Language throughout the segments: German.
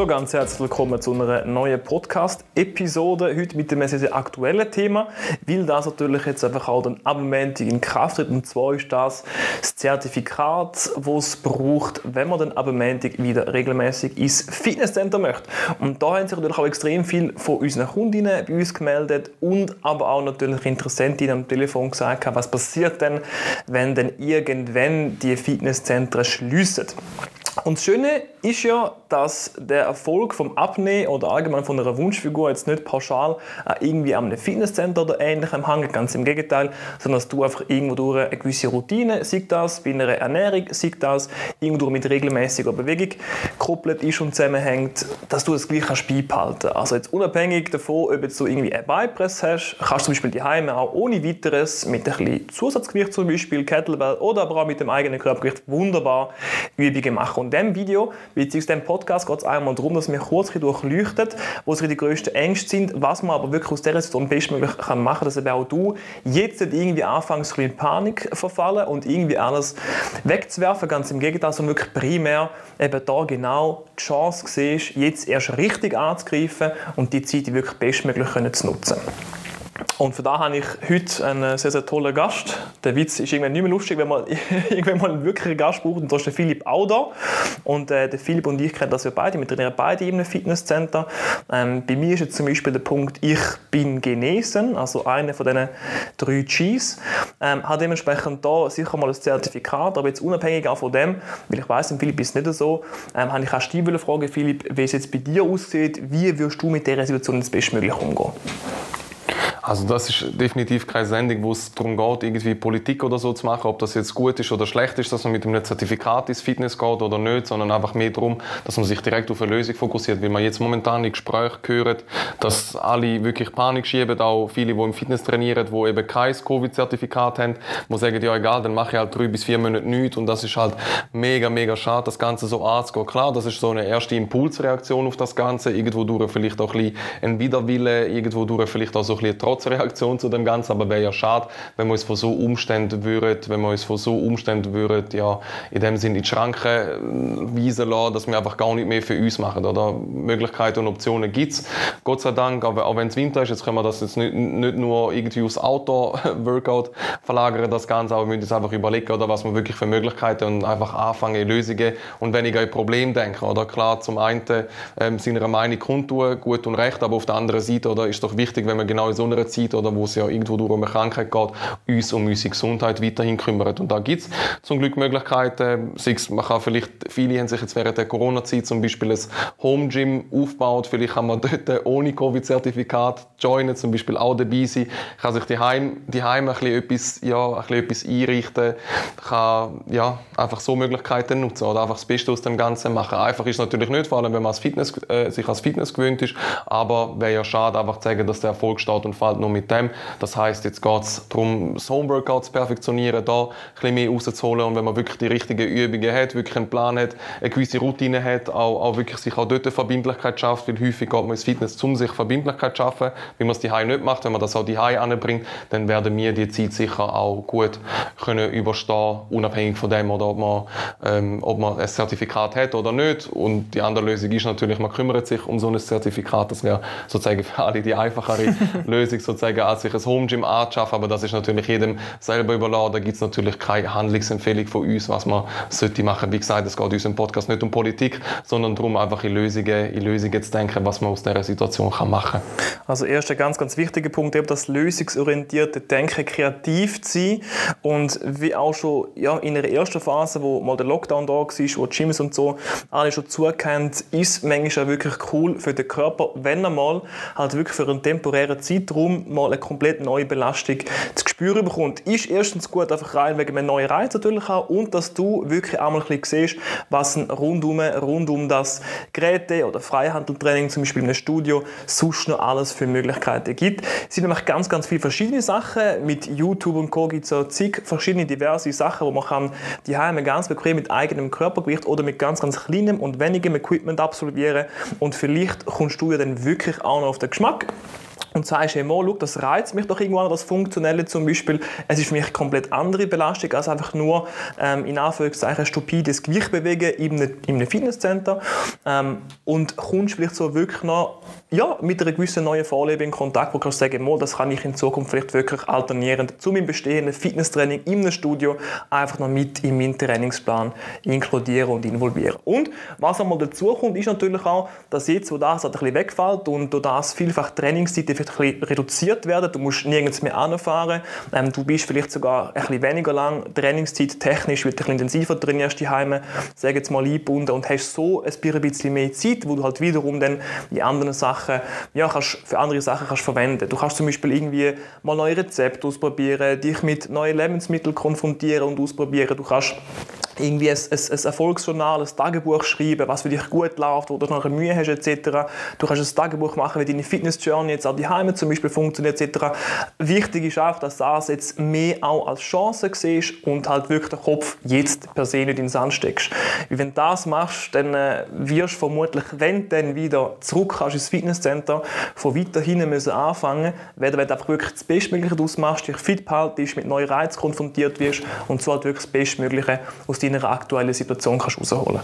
So, ganz herzlich willkommen zu einer neuen Podcast-Episode. Heute mit einem sehr, sehr aktuellen Thema, weil das natürlich jetzt einfach auch dann ab Montag in Kraft tritt. Und zwar ist das das Zertifikat, das es braucht, wenn man dann ab Montag wieder regelmäßig ins Fitnesscenter möchte. Und da haben sich natürlich auch extrem viel von unseren Kundinnen bei uns gemeldet und aber auch natürlich Interessentinnen am Telefon gesagt, was passiert denn, wenn dann irgendwann die Fitnesszentren schließen. Und das Schöne ist ja, dass der Erfolg vom Abnehmen oder allgemein von einer Wunschfigur jetzt nicht pauschal irgendwie an einem Fitnesscenter oder ähnlichem hängt, ganz im Gegenteil, sondern dass du einfach irgendwo durch eine gewisse Routine, sei das bei einer Ernährung, sei das irgendwo mit regelmäßiger Bewegung gekoppelt ist und zusammenhängt, dass du das gleich kannst beibehalten. Also jetzt unabhängig davon, ob du irgendwie einen Beipress hast, kannst du zum Beispiel die Heime auch ohne weiteres mit ein bisschen Zusatzgewicht zum Beispiel Kettlebell oder aber auch mit dem eigenen Körpergewicht wunderbar Übungen machen. Und in diesem Video, beziehungsweise in diesem Podcast, geht es einmal darum, dass wir kurz durchleuchtet, wo die grössten Ängste sind, was man aber wirklich aus dieser Situation bestmöglich kann machen kann, dass eben auch du jetzt nicht irgendwie anfängst, in Panik verfallen und irgendwie alles wegzuwerfen. Ganz im Gegenteil, sondern wirklich primär eben da genau die Chance siehst, jetzt erst richtig anzugreifen und die Zeit wirklich bestmöglich zu nutzen. Und für da habe ich heute einen sehr, sehr tollen Gast. Der Witz ist irgendwann nicht mehr lustig, wenn man irgendwann mal einen wirklichen Gast braucht. Und da ist der Philipp auch da. Und äh, der Philipp und ich kennen das ja beide. Wir trainieren beide in einem Fitnesscenter. Ähm, bei mir ist jetzt zum Beispiel der Punkt, ich bin genesen, also einer von diesen drei Gs. Ähm, habe dementsprechend da sicher mal ein Zertifikat, aber jetzt unabhängig auch von dem, weil ich weiß, im Philipp ist es nicht so, ähm, habe ich auch die Frage, Philipp, wie es jetzt bei dir aussieht, wie wirst du mit dieser Situation jetzt bestmöglich umgehen? Also das ist definitiv keine Sendung, wo es darum geht, irgendwie Politik oder so zu machen, ob das jetzt gut ist oder schlecht ist, dass man mit einem Zertifikat ins Fitness geht oder nicht, sondern einfach mehr darum, dass man sich direkt auf eine Lösung fokussiert. Weil man jetzt momentan in Gesprächen hört, dass alle wirklich Panik schieben, auch viele, die im Fitness trainieren, die eben kein Covid-Zertifikat haben, die sagen, ja egal, dann mache ich halt drei bis vier Monate nichts und das ist halt mega, mega schade, das Ganze so anzugehen. Klar, das ist so eine erste Impulsreaktion auf das Ganze, irgendwo durch vielleicht auch ein bisschen ein Widerwille, irgendwo durch vielleicht auch so ein bisschen Trotzreaktion zu dem Ganzen, aber wäre ja schade, wenn wir uns von so Umständen würden, wenn wir uns von so Umständen würden, ja, in dem Sinne in die Schranken äh, weisen lassen, dass wir einfach gar nicht mehr für uns machen, oder? Möglichkeiten und Optionen gibt's. Gott sei Dank, aber auch wenn es Winter ist, jetzt können wir das jetzt nicht, nicht nur irgendwie aufs Outdoor-Workout verlagern, das Ganze, aber wir müssen uns einfach überlegen, oder, was wir wirklich für Möglichkeiten und einfach anfangen, Lösungen und weniger ein Problem denken, oder? Klar, zum einen ähm, seiner Meinung kundtun, gut und recht, aber auf der anderen Seite, oder, ist doch wichtig, wenn wir genau in so einer Zeit oder wo es ja irgendwo durch eine Krankheit geht, uns um unsere Gesundheit weiterhin kümmern. Und da gibt es zum Glück Möglichkeiten, man kann vielleicht, viele haben sich jetzt während der Corona-Zeit zum Beispiel ein Home Gym aufgebaut, vielleicht kann man dort ohne Covid-Zertifikat joinen, zum Beispiel auch dabei sein, kann sich die Heim, ein etwas, ja, ein bisschen etwas einrichten, kann, ja, einfach so Möglichkeiten nutzen oder einfach das Beste aus dem Ganzen machen. Einfach ist es natürlich nicht, vor allem wenn man als Fitness, äh, sich als Fitness gewöhnt ist, aber wäre ja schade, einfach zu sagen, dass der Erfolg steht und fällt nur mit dem. Das heißt, jetzt geht es darum, das Homeworkout zu perfektionieren, da ein bisschen mehr rauszuholen und wenn man wirklich die richtigen Übungen hat, wirklich einen Plan hat, eine gewisse Routine hat, auch, auch wirklich sich auch dort eine Verbindlichkeit schafft, weil häufig geht man ins Fitness, um sich Verbindlichkeit zu schaffen. Wenn man es die nicht macht, wenn man das auch die anbringt, dann werden wir die Zeit sicher auch gut können überstehen, unabhängig von dem, oder ob man, ähm, ob man ein Zertifikat hat oder nicht. Und die andere Lösung ist natürlich, man kümmert sich um so ein Zertifikat. Das wäre sozusagen für alle die einfachere Lösung sozusagen als sich ein Home Gym anzuschaffen, aber das ist natürlich jedem selber überlassen. Da gibt es natürlich keine Handlungsempfehlung von uns, was man sollte machen. Wie gesagt, es geht in unserem Podcast nicht um Politik, sondern darum, einfach in Lösungen, in Lösungen zu denken, was man aus dieser Situation kann machen kann. Also erster ganz, ganz wichtiger Punkt, eben das lösungsorientierte Denken, kreativ zu sein und wie auch schon ja, in der ersten Phase, wo mal der Lockdown da war, wo die Gyms und so alle schon zukennt, ist manchmal auch wirklich cool für den Körper, wenn er mal halt wirklich für einen temporären Zeitraum um mal eine komplett neue Belastung zu spüren bekommt. Ist erstens gut einfach rein wegen einem neuen Reiz natürlich auch und dass du wirklich einmal ein bisschen siehst, was ein rundum, rund um das Geräte- oder Freihandeltraining, zum Beispiel in einem Studio, sonst noch alles für Möglichkeiten gibt. Es sind nämlich ganz, ganz viele verschiedene Sachen. Mit YouTube und Co. gibt es so zig verschiedene diverse Sachen, wo man die Heime ganz bequem mit eigenem Körpergewicht oder mit ganz, ganz kleinem und wenigem Equipment absolvieren und vielleicht kommst du ja dann wirklich auch noch auf den Geschmack und sagst, hey, mal, schau, das reizt mich doch irgendwann, das Funktionelle zum Beispiel. Es ist für mich eine komplett andere Belastung als einfach nur ähm, in Anführungszeichen stupides Gewicht bewegen in einem, in einem Fitnesscenter ähm, und kommst vielleicht so wirklich noch ja, mit einer gewissen neuen Vorliebe in Kontakt, wo du sagen, mal, das kann ich in Zukunft vielleicht wirklich alternierend zu meinem bestehenden Fitnesstraining in einem Studio einfach noch mit in meinen Trainingsplan inkludieren und involvieren. Und was einmal dazu kommt, ist natürlich auch, dass jetzt, wo das halt ein bisschen wegfällt und durch das vielfach Trainingszeiten vielleicht ein bisschen reduziert werden, du musst nirgends mehr anfahren, ähm, du bist vielleicht sogar ein bisschen weniger lang Trainingszeit technisch, weil du ein bisschen intensiver trainierst die Heime, sag jetzt mal eingebunden und hast so ein bisschen mehr Zeit, wo du halt wiederum dann die anderen Sachen, ja, kannst, für andere Sachen kannst verwenden. Du kannst zum Beispiel irgendwie mal neue Rezepte ausprobieren, dich mit neuen Lebensmitteln konfrontieren und ausprobieren. Du kannst irgendwie ein, ein, ein Erfolgsjournal, ein Tagebuch schreiben, was für dich gut läuft, wo du noch Mühe hast etc. Du kannst ein Tagebuch machen, wie deine Fitness-Journey jetzt die Heime zum Beispiel funktioniert etc. Wichtig ist auch, dass das jetzt mehr auch als Chance siehst und halt wirklich den Kopf jetzt per se nicht in den Sand steckst. Weil wenn du das machst, dann äh, wirst du vermutlich, wenn du dann wieder zurück kannst ins Fitnesscenter, von weiter hinten müssen anfangen, weil du einfach wirklich das Bestmögliche daraus machst, dich fit behaltest, mit neuen Reizen konfrontiert wirst und so halt wirklich das Bestmögliche aus deiner deiner aktuellen Situation kannst rausholen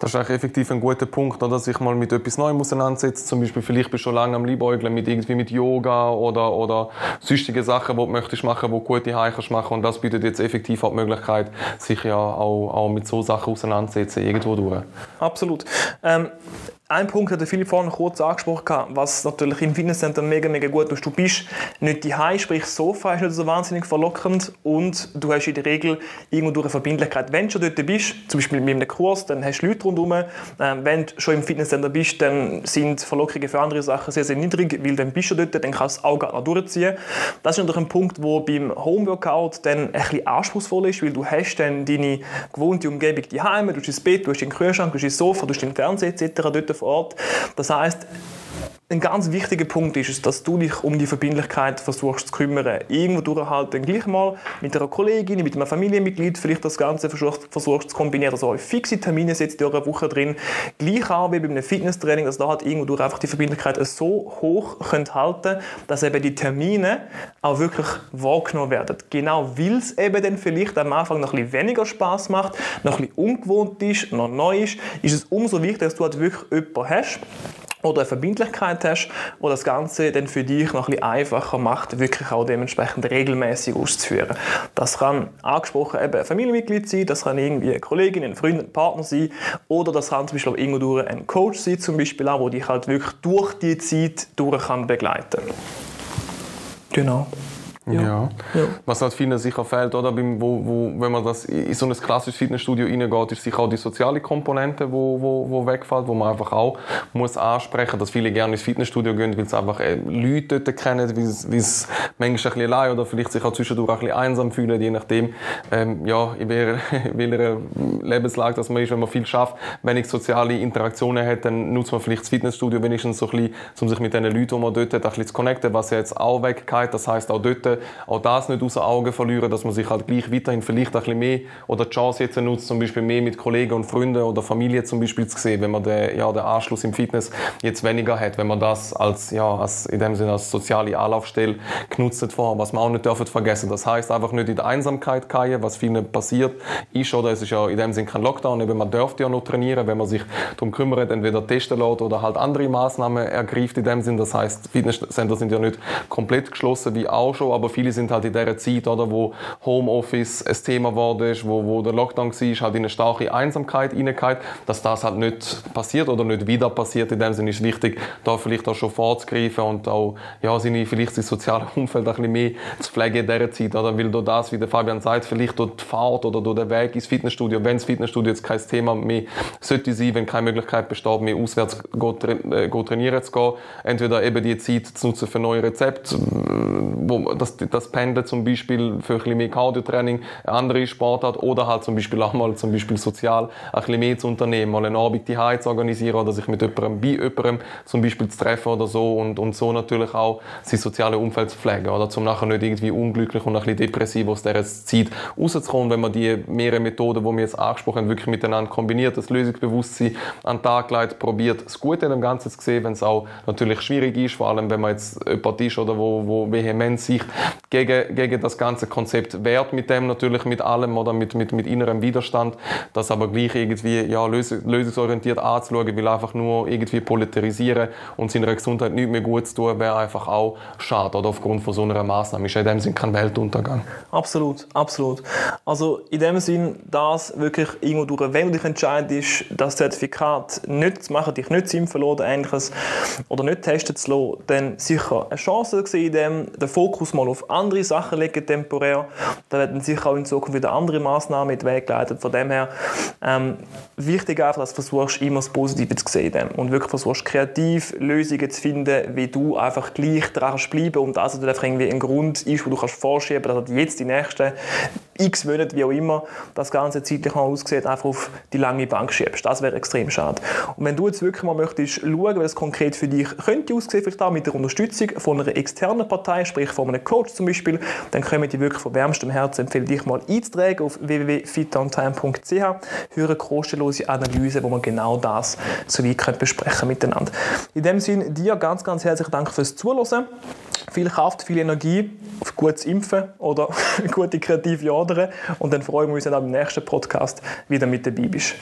Das ist eigentlich effektiv ein guter Punkt, dass ich mal mit etwas Neuem auseinandersetze. Zum Beispiel, vielleicht bist du schon lange am Liebäugeln mit irgendwie mit Yoga oder, oder sonstige Sachen, die du möchtest machen, wo gute Heim kannst machen. Und das bietet jetzt effektiv auch die Möglichkeit, sich ja auch, auch mit so Sachen auseinanderzusetzen, irgendwo durch. Absolut. Ähm, ein Punkt hat Philipp vorhin kurz angesprochen, was natürlich im Fitnesscenter mega, mega gut ist. Du bist nicht Hause, sprich das Sofa ist nicht so wahnsinnig verlockend und du hast in der Regel irgendwo durch eine Verbindlichkeit. Wenn du schon dort bist, zum Beispiel mit einem Kurs, dann hast du Leute rundherum. Ähm, wenn du schon im Fitnesscenter bist, dann sind Verlockungen für andere Sachen sehr, sehr niedrig, weil dann bist du dort, dann kannst du auch gar noch durchziehen. Das ist natürlich ein Punkt, der beim Homeworkout dann ein bisschen anspruchsvoll ist, weil du hast dann deine gewohnte Umgebung die Heime, du hast das Bett, du hast den Kühlschrank, du hast das Sofa, du hast den Fernseher etc. dort Ort. Das heißt, ein ganz wichtiger Punkt ist dass du dich um die Verbindlichkeit versuchst zu kümmern. Irgendwo durch halt dann gleich mal mit einer Kollegin, mit einem Familienmitglied vielleicht das Ganze versuchst, versuchst zu kombinieren. Also fixe Termine setzt durch eine Woche drin. Gleich auch wie bei einem Fitnesstraining, dass da halt irgendwo durch einfach die Verbindlichkeit so hoch könnt halten, dass eben die Termine auch wirklich wahrgenommen werden. Genau weil es eben dann vielleicht am Anfang noch ein bisschen weniger Spaß macht, noch ein bisschen ungewohnt ist, noch neu ist, ist es umso wichtiger, dass du halt wirklich jemanden hast, oder eine Verbindlichkeit hast, wo das Ganze dann für dich noch ein bisschen einfacher macht, wirklich auch dementsprechend regelmäßig auszuführen. Das kann angesprochen eben ein Familienmitglied sein, das kann irgendwie eine Kollegin, ein Freund, ein Partner sein oder das kann zum Beispiel auch irgendwo durch ein Coach sein, zum Beispiel auch, der dich halt wirklich durch die Zeit durch kann begleiten. Genau. Ja. ja. Was halt vielen sicher fehlt, oder? Wo, wo, wenn man das in so ein klassisches Fitnessstudio reingeht, ist sicher auch die soziale Komponente, wo, wo, wo wegfällt, wo man einfach auch muss ansprechen, dass viele gerne ins Fitnessstudio gehen, weil sie einfach äh, Leute dort kennen, weil es manchmal ein bisschen allein oder vielleicht sich auch zwischendurch ein bisschen einsam fühlen, je nachdem, ähm, ja, in welcher, welcher Lebenslage dass man ist, wenn man viel schafft, wenig soziale Interaktionen hat, dann nutzt man vielleicht das Fitnessstudio wenigstens so ein bisschen, um sich mit den Leuten, die man dort hat, ein bisschen zu connecten, was ja jetzt auch weggeht. Das heißt auch dort auch das nicht aus den Augen verlieren, dass man sich halt gleich weiterhin vielleicht ein bisschen mehr oder die Chance jetzt nutzt, zum Beispiel mehr mit Kollegen und Freunden oder Familie zum Beispiel zu sehen, wenn man den, ja, den Anschluss im Fitness jetzt weniger hat, wenn man das als, ja, als, in dem Sinne als soziale Anlaufstelle genutzt hat was man auch nicht dürfen vergessen. Das heißt einfach nicht in der Einsamkeit gehen, was vielen passiert ist, oder es ist ja in dem Sinne kein Lockdown, eben man dürfte ja noch trainieren, wenn man sich darum kümmert, entweder testen lässt oder halt andere Maßnahmen ergreift in dem Sinne. Das heißt, Fitnesscenter sind ja nicht komplett geschlossen wie auch schon, aber viele sind halt in dieser Zeit, oder, wo Homeoffice ein Thema ist, wo, wo der Lockdown war, halt in eine starke Einsamkeit reingeht, dass das halt nicht passiert oder nicht wieder passiert. In dem Sinne ist es wichtig, da vielleicht auch schon vorzugreifen und auch ja, seine, vielleicht sein soziales Umfeld ein bisschen mehr zu pflegen in dieser Zeit. Oder? Weil durch das, wie der Fabian sagt, vielleicht durch die Fahrt oder durch den Weg ins Fitnessstudio, wenn das Fitnessstudio jetzt kein Thema mehr sollte sein, wenn keine Möglichkeit besteht, mehr auswärts äh, trainieren zu gehen, entweder eben die Zeit zu nutzen für neue Rezepte, wo das, das Pendeln zum Beispiel für ein bisschen mehr Cardio-Training, andere Sportart oder halt zum Beispiel auch mal zum Beispiel sozial ein bisschen mehr zu unternehmen, mal eine Arbeit die zu organisieren oder sich mit jemandem, bei jemandem zum Beispiel zu treffen oder so und, und so natürlich auch sein soziales Umfeld zu pflegen oder? Zum nachher nicht irgendwie unglücklich und ein bisschen depressiv aus dieser Zeit rauszukommen, wenn man die mehrere Methoden, die wir jetzt angesprochen haben, wirklich miteinander kombiniert, das Lösungsbewusstsein an den Tag legt, probiert, das Gute in dem Ganzen zu sehen, wenn es auch natürlich schwierig ist, vor allem wenn man jetzt jemand ist oder wo, wo vehement sich gegen, gegen das ganze Konzept wehrt mit dem natürlich, mit allem oder mit, mit, mit innerem Widerstand, das aber gleich irgendwie ja, lösungsorientiert anzuschauen, weil einfach nur irgendwie polarisieren und seiner Gesundheit nicht mehr gut zu tun, wäre einfach auch schade oder aufgrund von so einer Maßnahme. Ist in dem Sinn kein Weltuntergang. Absolut, absolut. Also in dem Sinn, dass wirklich irgendwo durch, wenn du dich entscheidest, das Zertifikat nicht zu machen, dich nicht zu impfen oder ähnliches oder nicht testen zu lassen, dann sicher eine Chance sehen, in dem den Fokus mal auf andere Sachen legen temporär. Da werden sicher auch in Zukunft wieder andere Maßnahmen in den Weg geleitet. Von dem her ähm, wichtig einfach, dass du versuchst, immer das Positive zu sehen und wirklich versuchst, kreativ Lösungen zu finden, wie du einfach gleich dran bleiben und das also einfach irgendwie ein Grund ist, wo du kannst vorschieben, dass du jetzt die nächsten x Monate, wie auch immer, das Ganze zeitlich aussieht, einfach auf die lange Bank schiebst. Das wäre extrem schade. Und wenn du jetzt wirklich mal möchtest schauen, wie das konkret für dich könnte aussehen, vielleicht auch mit der Unterstützung von einer externen Partei, sprich von einem Coach zum Beispiel, dann können wir dir wirklich von wärmstem Herzen empfehlen, dich mal einzutragen auf www.fitontime.ch eine kostenlose Analyse, wo wir genau das so weit besprechen miteinander. In dem Sinne, dir ganz, ganz herzlichen Dank fürs Zuhören viel Kraft, viel Energie auf gutes Impfen oder gute kreative Adern. Und dann freuen wir uns dann am nächsten Podcast wieder mit dabei bist.